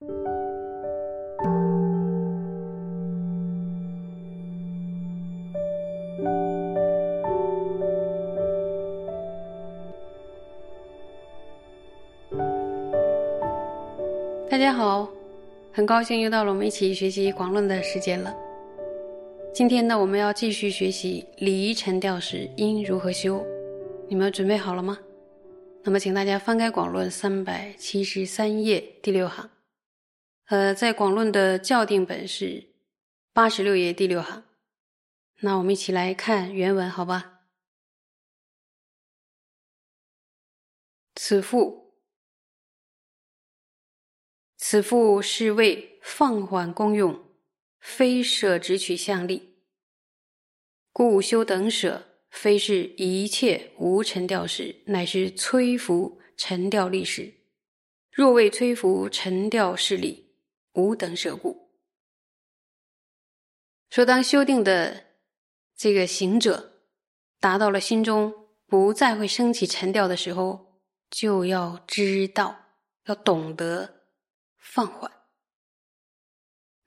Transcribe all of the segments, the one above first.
大家好，很高兴又到了我们一起学习广论的时间了。今天呢，我们要继续学习礼仪沉调时应如何修，你们准备好了吗？那么，请大家翻开广论三百七十三页第六行，呃，在广论的校订本是八十六页第六行。那我们一起来看原文，好吧？此复。此复是为放缓功用，非舍直取相力。故修等舍，非是一切无尘调时，乃是摧伏尘调力时。若为摧伏尘调势力，无等舍故。说当修定的这个行者达到了心中不再会升起尘调的时候，就要知道，要懂得。放缓。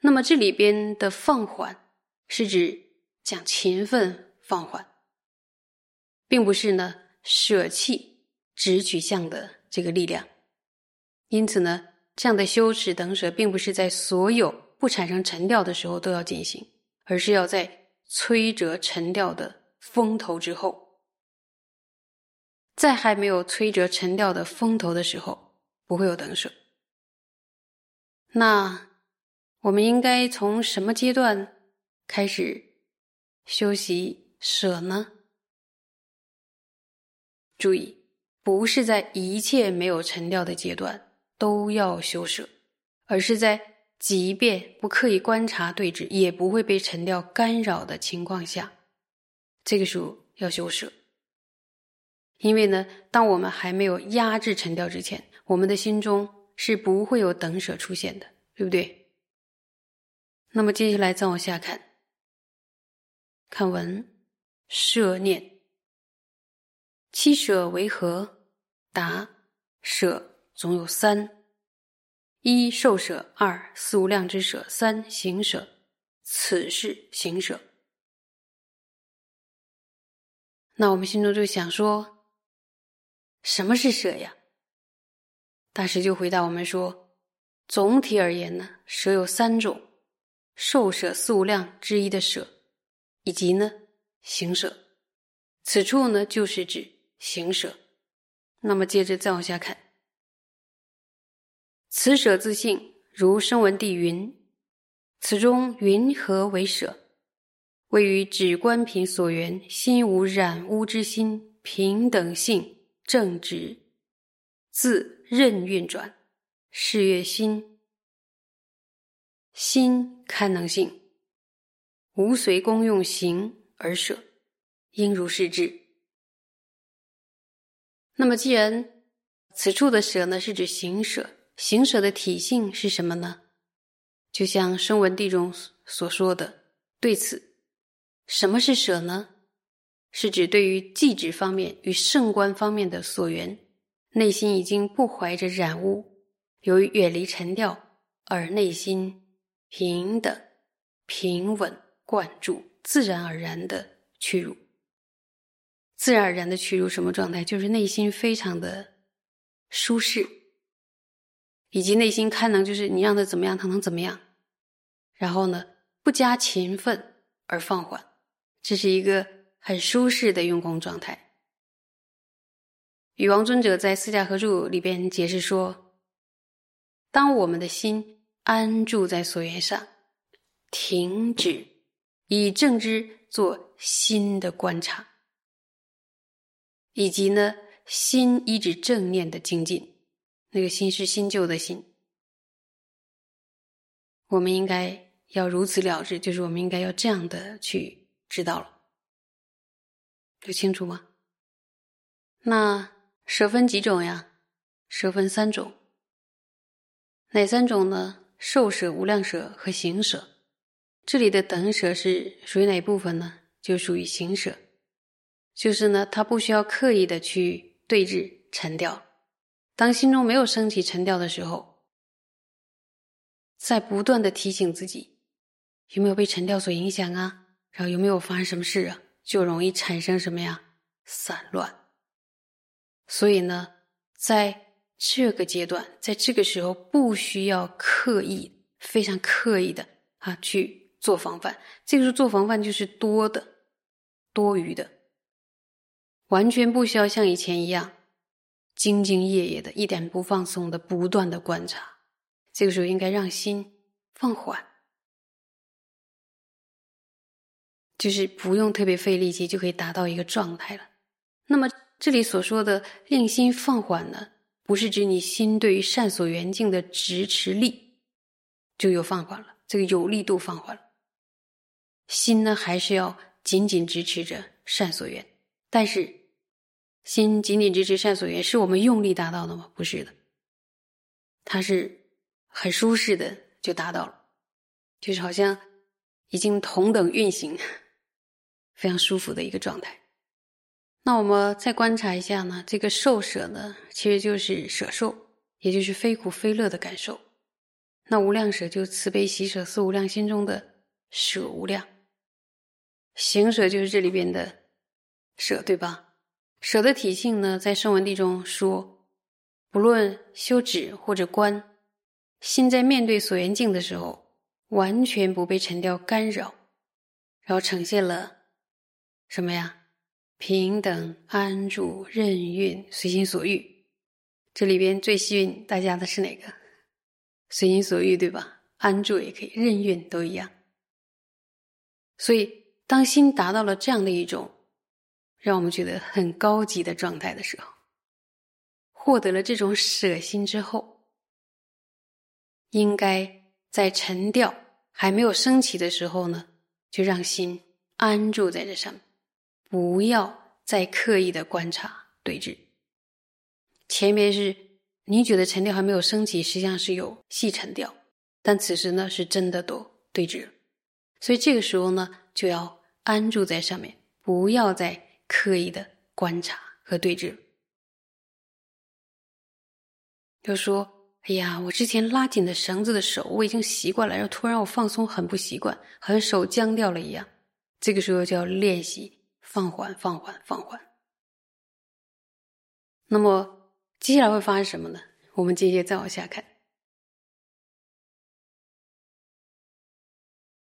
那么这里边的放缓是指讲勤奋放缓，并不是呢舍弃直取向的这个力量。因此呢，这样的修持等舍，并不是在所有不产生沉掉的时候都要进行，而是要在摧折沉掉的风头之后，在还没有摧折沉掉的风头的时候，不会有等舍。那我们应该从什么阶段开始修习舍呢？注意，不是在一切没有沉掉的阶段都要修舍，而是在即便不刻意观察对峙，也不会被沉掉干扰的情况下，这个时候要修舍。因为呢，当我们还没有压制沉掉之前，我们的心中。是不会有等舍出现的，对不对？那么接下来再往下看，看文舍念七舍为何？答：舍总有三：一受舍，二四无量之舍，三行舍。此是行舍。那我们心中就想说，什么是舍呀？大师就回答我们说：“总体而言呢，舍有三种：受舍四无量之一的舍，以及呢行舍。此处呢就是指行舍。那么接着再往下看，此舍自性如声闻地云：此中云何为舍？位于止观品所缘，心无染污之心，平等性正直。”自任运转，是月心，心堪能性，无随功用行而舍，应如是智。那么，既然此处的舍呢，是指行舍，行舍的体性是什么呢？就像声闻地中所说的，对此，什么是舍呢？是指对于寂止方面与圣观方面的所缘。内心已经不怀着染污，由于远离尘掉，而内心平等、平稳、贯注，自然而然的屈辱。自然而然的屈辱什么状态？就是内心非常的舒适，以及内心堪能，就是你让他怎么样，他能怎么样。然后呢，不加勤奋而放缓，这是一个很舒适的用功状态。与王尊者在《四迦合注》里边解释说：“当我们的心安住在所缘上，停止以正知做心的观察，以及呢心依止正念的精进，那个心是新旧的心，我们应该要如此了之，就是我们应该要这样的去知道了，有清楚吗？那。”舍分几种呀？舍分三种。哪三种呢？受舍、无量舍和行舍。这里的等舍是属于哪部分呢？就属于行舍。就是呢，它不需要刻意的去对峙沉掉。当心中没有升起沉掉的时候，在不断的提醒自己，有没有被沉掉所影响啊？然后有没有发生什么事啊？就容易产生什么呀？散乱。所以呢，在这个阶段，在这个时候，不需要刻意、非常刻意的啊去做防范。这个时候做防范就是多的、多余的，完全不需要像以前一样兢兢业业的、一点不放松的、不断的观察。这个时候应该让心放缓，就是不用特别费力气就可以达到一个状态了。那么这里所说的令心放缓呢，不是指你心对于善所缘境的支持力就有放缓了，这个有力度放缓了。心呢还是要紧紧支持着善所缘，但是心紧紧支持善所缘，是我们用力达到的吗？不是的，它是。很舒适的就达到了，就是好像已经同等运行，非常舒服的一个状态。那我们再观察一下呢，这个受舍呢，其实就是舍受，也就是非苦非乐的感受。那无量舍就慈悲喜舍四无量心中的舍无量，行舍就是这里边的舍，对吧？舍的体性呢，在圣文地中说，不论修止或者观。心在面对所缘境的时候，完全不被尘掉干扰，然后呈现了什么呀？平等、安住、任运、随心所欲。这里边最吸引大家的是哪个？随心所欲，对吧？安住也可以，任运都一样。所以，当心达到了这样的一种让我们觉得很高级的状态的时候，获得了这种舍心之后。应该在沉掉还没有升起的时候呢，就让心安住在这上面，不要再刻意的观察对峙。前面是你觉得沉掉还没有升起，实际上是有细沉掉，但此时呢是真的都对峙，所以这个时候呢就要安住在上面，不要再刻意的观察和对峙。就说。哎呀，我之前拉紧的绳子的手，我已经习惯了，然后突然我放松，很不习惯，好像手僵掉了一样。这个时候就要练习放缓、放缓、放缓。那么接下来会发生什么呢？我们接着再往下看。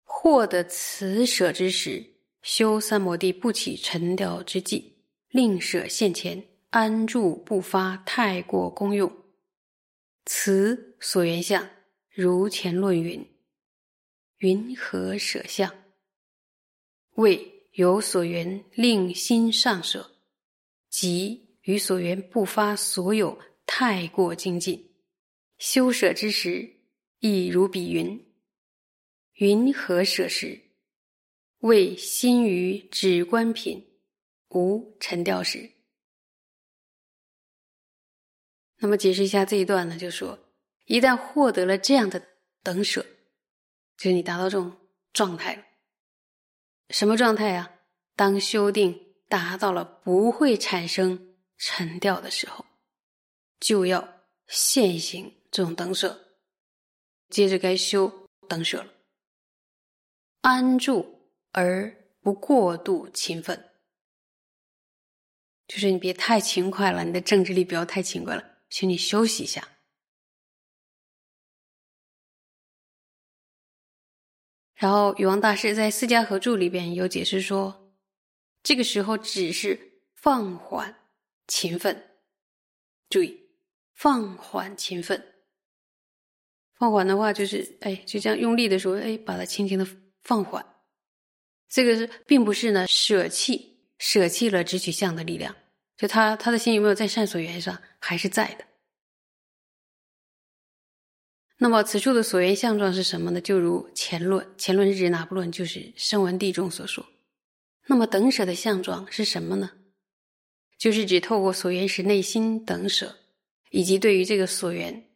获得此舍之时，修三摩地不起沉掉之际，令舍现前，安住不发，太过功用。此所缘相，如前论云：云何舍相？谓有所缘令心上舍，即与所缘不发所有太过精进，修舍之时，亦如彼云：云何舍时？谓心于止观品无沉掉时。那么解释一下这一段呢，就说一旦获得了这样的等舍，就是你达到这种状态了。什么状态啊？当修定达到了不会产生沉掉的时候，就要现行这种等舍，接着该修等舍了。安住而不过度勤奋，就是你别太勤快了，你的政治力不要太勤快了。请你休息一下。然后，禹王大师在《四家合著》里边有解释说，这个时候只是放缓勤奋，注意放缓勤奋。放缓的话，就是哎，就这样用力的时候，哎，把它轻轻的放缓。这个是并不是呢舍弃舍弃了直取相的力量。就他他的心有没有在善所缘上，还是在的。那么此处的所缘相状是什么呢？就如前论，前论是指哪部论？就是声闻地中所说。那么等舍的相状是什么呢？就是指透过所缘时内心等舍，以及对于这个所缘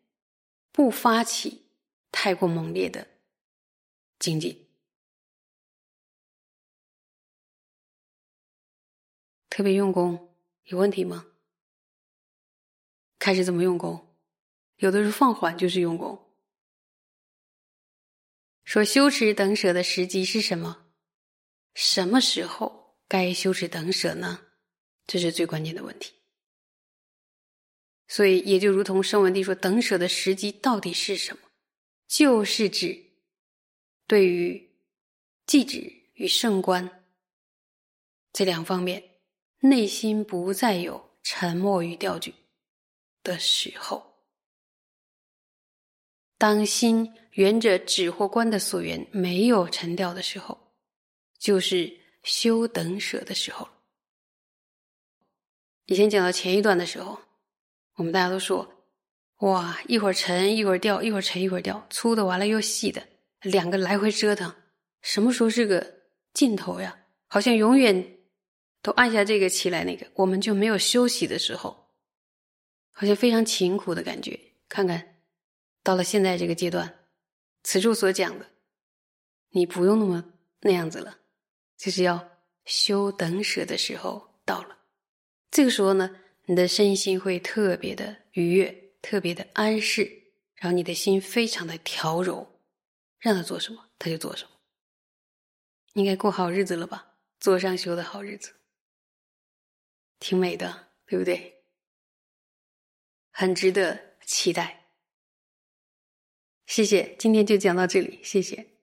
不发起太过猛烈的精进。特别用功。有问题吗？开始怎么用功？有的是放缓，就是用功。说修持等舍的时机是什么？什么时候该修持等舍呢？这是最关键的问题。所以也就如同圣文帝说，等舍的时机到底是什么？就是指对于寂止与圣观这两方面，内心不再有沉默与吊举的时候。当心沿着止或观的所缘没有沉掉的时候，就是修等舍的时候。以前讲到前一段的时候，我们大家都说：“哇，一会儿沉一会儿掉，一会儿沉一会儿掉，粗的完了又细的，两个来回折腾，什么时候是个尽头呀？好像永远都按下这个起来那个，我们就没有休息的时候，好像非常勤苦的感觉。看看。”到了现在这个阶段，此处所讲的，你不用那么那样子了，就是要修等舍的时候到了。这个时候呢，你的身心会特别的愉悦，特别的安适，然后你的心非常的调柔，让他做什么他就做什么。应该过好日子了吧？坐上修的好日子，挺美的，对不对？很值得期待。谢谢，今天就讲到这里，谢谢。